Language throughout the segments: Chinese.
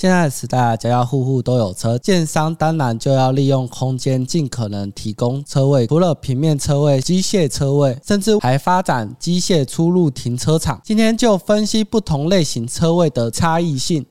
现在的时代，家家户户都有车，建商当然就要利用空间，尽可能提供车位。除了平面车位、机械车位，甚至还发展机械出入停车场。今天就分析不同类型车位的差异性。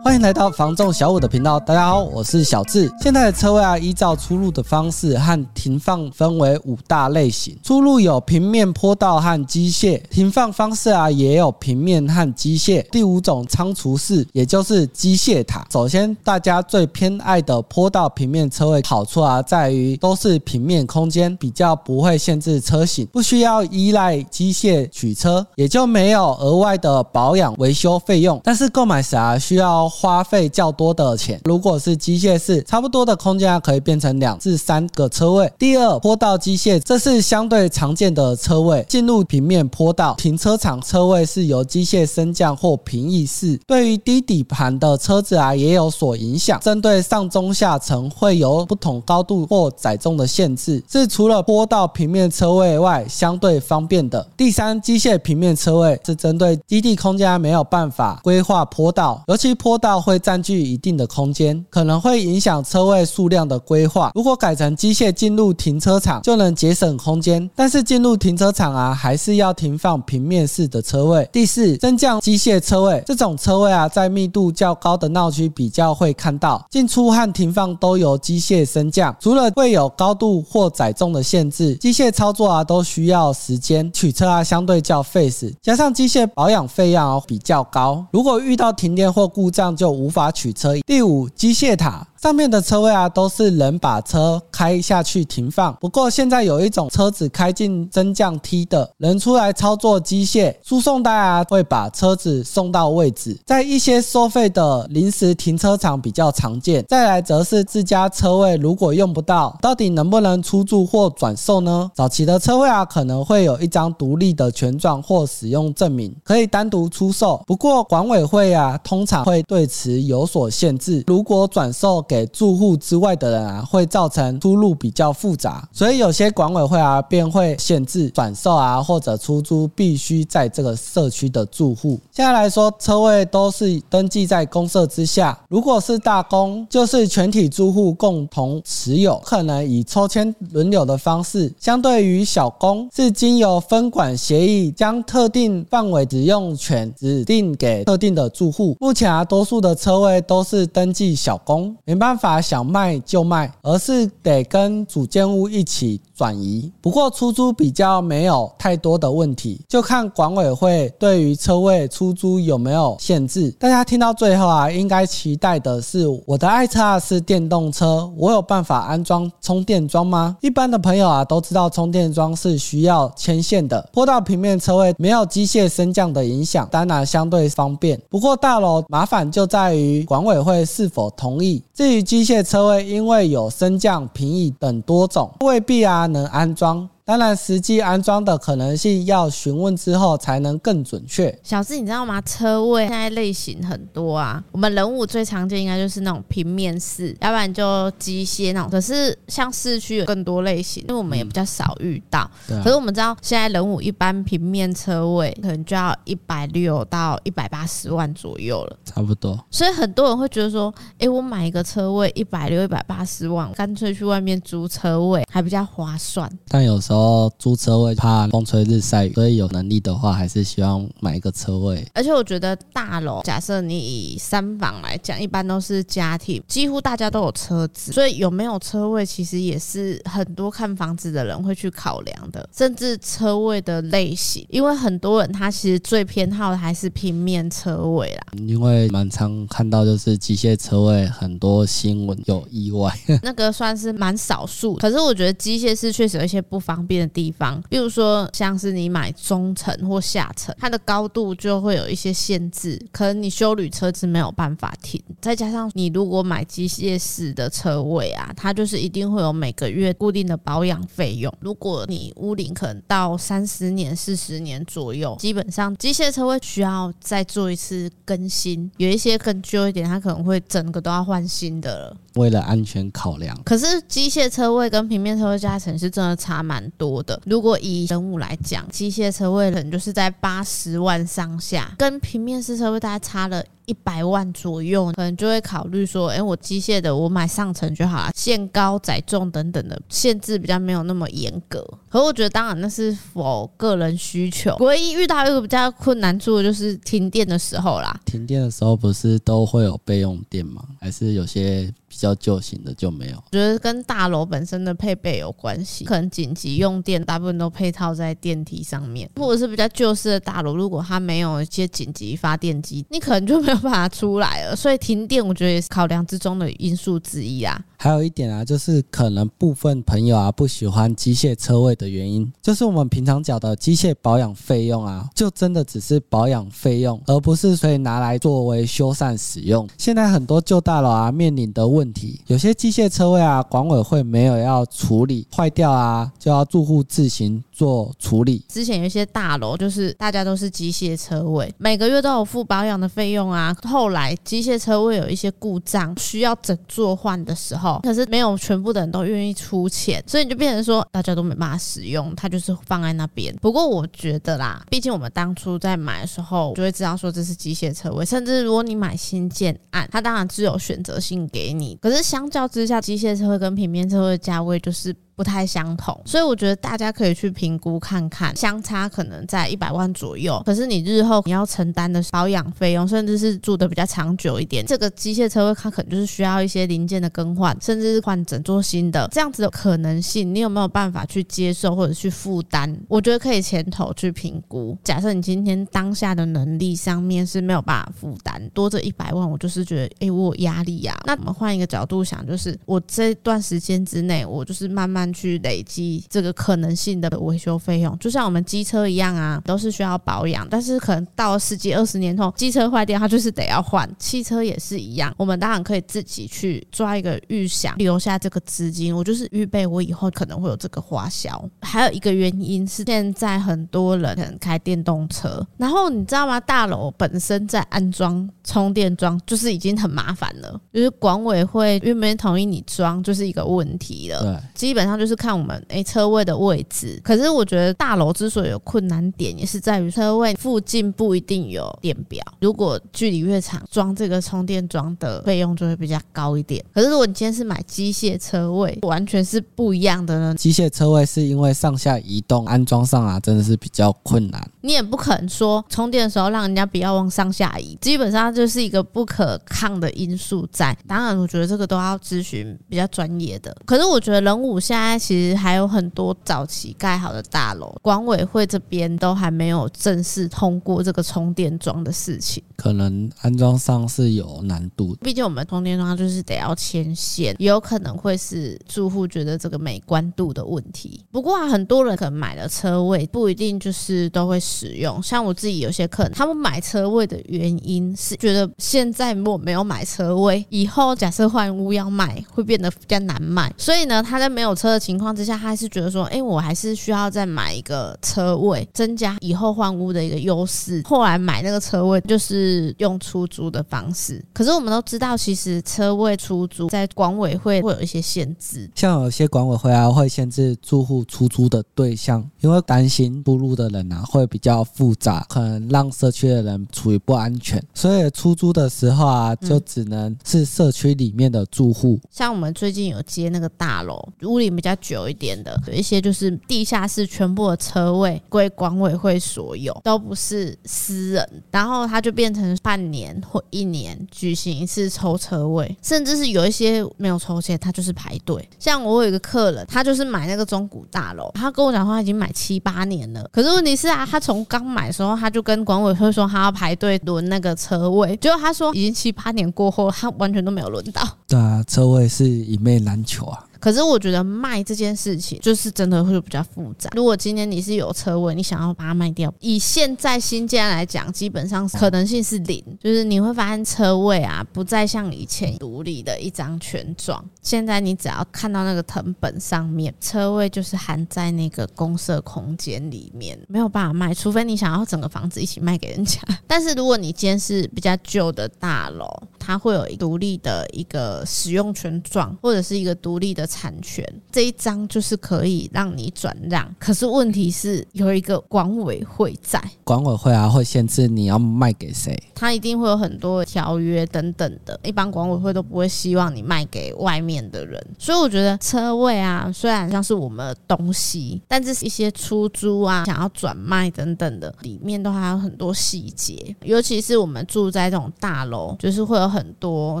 欢迎来到房仲小五的频道，大家好，我是小智。现在的车位啊，依照出入的方式和停放分为五大类型。出入有平面坡道和机械，停放方式啊也有平面和机械。第五种仓储式，也就是机械塔。首先，大家最偏爱的坡道平面车位，好处啊在于都是平面空间，比较不会限制车型，不需要依赖机械取车，也就没有额外的保养维修费用。但是购买时啊需要。花费较多的钱，如果是机械式，差不多的空间可以变成两至三个车位。第二，坡道机械，这是相对常见的车位。进入平面坡道停车场车位是由机械升降或平移式。对于低底盘的车子啊，也有所影响。针对上中下层会有不同高度或载重的限制，是除了坡道平面车位外相对方便的。第三，机械平面车位是针对基地空间没有办法规划坡道，尤其坡。道会占据一定的空间，可能会影响车位数量的规划。如果改成机械进入停车场，就能节省空间。但是进入停车场啊，还是要停放平面式的车位。第四，升降机械车位，这种车位啊，在密度较高的闹区比较会看到，进出和停放都由机械升降。除了会有高度或载重的限制，机械操作啊都需要时间，取车啊相对较费时，加上机械保养费用比较高。如果遇到停电或故障，就无法取车。第五，机械塔。上面的车位啊，都是人把车开下去停放。不过现在有一种车子开进升降梯的，人出来操作机械输送带啊，会把车子送到位置。在一些收费的临时停车场比较常见。再来则是自家车位，如果用不到，到底能不能出租或转售呢？早期的车位啊，可能会有一张独立的权状或使用证明，可以单独出售。不过管委会啊，通常会对此有所限制。如果转售，给住户之外的人啊，会造成出入比较复杂，所以有些管委会啊，便会限制转售啊或者出租必须在这个社区的住户。现在来说，车位都是登记在公社之下，如果是大公，就是全体住户共同持有，可能以抽签轮流的方式；相对于小公，是经由分管协议将特定范围使用权指定给特定的住户。目前啊，多数的车位都是登记小公，办法想卖就卖，而是得跟主建物一起转移。不过出租比较没有太多的问题，就看管委会对于车位出租有没有限制。大家听到最后啊，应该期待的是我的爱车啊是电动车，我有办法安装充电桩吗？一般的朋友啊都知道充电桩是需要牵线的。坡道平面车位没有机械升降的影响，当然相对方便。不过大楼麻烦就在于管委会是否同意。至于机械车位，因为有升降、平移等多种，未必啊能安装。当然，实际安装的可能性要询问之后才能更准确。小智，你知道吗？车位现在类型很多啊。我们人物最常见应该就是那种平面式，要不然就机械那种。可是像市区有更多类型，因为我们也比较少遇到。嗯啊、可是我们知道，现在人物一般平面车位可能就要一百六到一百八十万左右了，差不多。所以很多人会觉得说，哎、欸，我买一个车位一百六、一百八十万，干脆去外面租车位还比较划算。但有时候。哦，租车位怕风吹日晒雨，所以有能力的话，还是希望买一个车位。而且我觉得大楼，假设你以三房来讲，一般都是家庭，几乎大家都有车子，所以有没有车位，其实也是很多看房子的人会去考量的。甚至车位的类型，因为很多人他其实最偏好的还是平面车位啦。因为蛮常看到就是机械车位，很多新闻有意外，那个算是蛮少数。可是我觉得机械是确实有一些不方便。的地方，比如说像是你买中层或下层，它的高度就会有一些限制，可能你修旅车子没有办法停。再加上你如果买机械式的车位啊，它就是一定会有每个月固定的保养费用。如果你屋龄可能到三十年、四十年左右，基本上机械车位需要再做一次更新，有一些更旧一点，它可能会整个都要换新的了。为了安全考量，可是机械车位跟平面车位加成是真的差蛮多的。如果以人物来讲，机械车位可能就是在八十万上下，跟平面式车位大概差了。一百万左右，可能就会考虑说，哎、我机械的我买上层就好了，限高载重等等的限制比较没有那么严格。可我觉得，当然那是否个人需求。唯一遇到一个比较困难处就是停电的时候啦。停电的时候不是都会有备用电吗？还是有些？比较旧型的就没有，我觉得跟大楼本身的配备有关系。可能紧急用电大部分都配套在电梯上面，或者是比较旧式的大楼，如果它没有一些紧急发电机，你可能就没有办法出来了。所以停电，我觉得也是考量之中的因素之一啊。还有一点啊，就是可能部分朋友啊不喜欢机械车位的原因，就是我们平常缴的机械保养费用啊，就真的只是保养费用，而不是可以拿来作为修缮使用。现在很多旧大楼啊面临的问题。问题有些机械车位啊，管委会没有要处理坏掉啊，就要住户自行做处理。之前有一些大楼就是大家都是机械车位，每个月都有付保养的费用啊。后来机械车位有一些故障需要整座换的时候，可是没有全部的人都愿意出钱，所以你就变成说大家都没办法使用，它就是放在那边。不过我觉得啦，毕竟我们当初在买的时候就会知道说这是机械车位，甚至如果你买新建案，它当然只有选择性给你。可是相较之下，机械车位跟平面车位的价位就是。不太相同，所以我觉得大家可以去评估看看，相差可能在一百万左右。可是你日后你要承担的保养费用，甚至是住的比较长久一点，这个机械车位它可能就是需要一些零件的更换，甚至是换整座新的这样子的可能性，你有没有办法去接受或者去负担？我觉得可以前头去评估。假设你今天当下的能力上面是没有办法负担，多这一百万，我就是觉得哎、我有压力呀、那我们换一个角度想，就是我这段时间之内，我就是慢慢。去累积这个可能性的维修费用，就像我们机车一样啊，都是需要保养。但是可能到了十几二十年后，机车坏掉，它就是得要换。汽车也是一样，我们当然可以自己去抓一个预想，留下这个资金，我就是预备我以后可能会有这个花销。还有一个原因是，现在很多人可能开电动车，然后你知道吗？大楼本身在安装充电桩就是已经很麻烦了，就是管委会愿不愿意同意你装，就是一个问题了。基本上。就是看我们诶、欸、车位的位置，可是我觉得大楼之所以有困难点，也是在于车位附近不一定有电表。如果距离越长，装这个充电桩的费用就会比较高一点。可是如果你今天是买机械车位，完全是不一样的呢。机械车位是因为上下移动安装上啊，真的是比较困难。你也不可能说充电的时候让人家不要往上下移，基本上就是一个不可抗的因素在。当然，我觉得这个都要咨询比较专业的。可是我觉得人武现在。其实还有很多早期盖好的大楼，管委会这边都还没有正式通过这个充电桩的事情，可能安装上是有难度。毕竟我们充电桩就是得要牵线，也有可能会是住户觉得这个美观度的问题。不过啊，很多人可能买了车位不一定就是都会使用。像我自己有些客人，他们买车位的原因是觉得现在如果没有买车位，以后假设换屋要卖会变得比较难卖，所以呢，他在没有车的情况之下，他还是觉得说，哎、我还是需要再买一个车位，增加以后换屋的一个优势。后来买那个车位就是用出租的方式。可是我们都知道，其实车位出租在管委会会有一些限制，像有些管委会啊会限制住户出租的对象，因为担心出入的人啊会比较复杂，可能让社区的人处于不安全，所以出租的时候啊就只能是社区里面的住户、嗯。像我们最近有接那个大楼，屋里比较。久一点的，有一些就是地下室全部的车位归管委会所有，都不是私人，然后他就变成半年或一年举行一次抽车位，甚至是有一些没有抽签，他就是排队。像我有一个客人，他就是买那个中古大楼，他跟我讲说他已经买七八年了，可是问题是啊，他从刚买的时候他就跟管委会说他要排队轮那个车位，结果他说已经七八年过后，他完全都没有轮到。对啊，车位是一妹难求啊。可是我觉得卖这件事情就是真的会比较复杂。如果今天你是有车位，你想要把它卖掉，以现在新建来讲，基本上可能性是零。就是你会发现车位啊，不再像以前独立的一张权状。现在你只要看到那个藤本上面，车位就是含在那个公设空间里面，没有办法卖，除非你想要整个房子一起卖给人家。但是如果你今天是比较旧的大楼，它会有独立的一个使用权状，或者是一个独立的产权，这一张就是可以让你转让。可是问题是有一个管委会在，管委会啊会限制你要卖给谁，它一定会有很多条约等等的，一般管委会都不会希望你卖给外面的人。所以我觉得车位啊，虽然像是我们的东西，但这是一些出租啊、想要转卖等等的，里面都还有很多细节，尤其是我们住在这种大楼，就是会有很多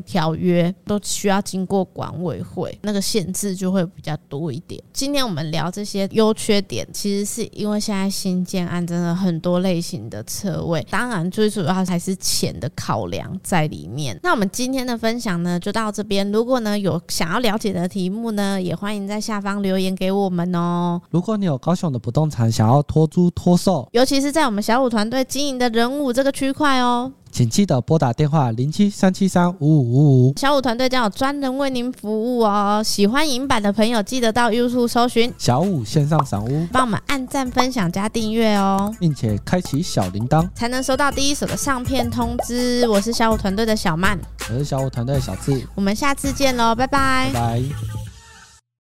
条约都需要经过管委会，那个限制就会比较多一点。今天我们聊这些优缺点，其实是因为现在新建案真的很多类型的车位，当然最主要还是钱的考量在里面。那我们今天的分享呢，就到这边。如果呢有想要了解的题目呢，也欢迎在下方留言给我们哦。如果你有高雄的不动产想要托租托售，尤其是在我们小五团队经营的人物这个区块哦。请记得拨打电话零七三七三五五五五，小五团队将有专人为您服务哦。喜欢影版的朋友，记得到 YouTube 搜寻小五线上赏屋，帮我们按赞、分享、加订阅哦，并且开启小铃铛，才能收到第一手的上片通知。我是小五团队的小曼，我是小五团队的小智，我们下次见喽，拜拜。拜拜。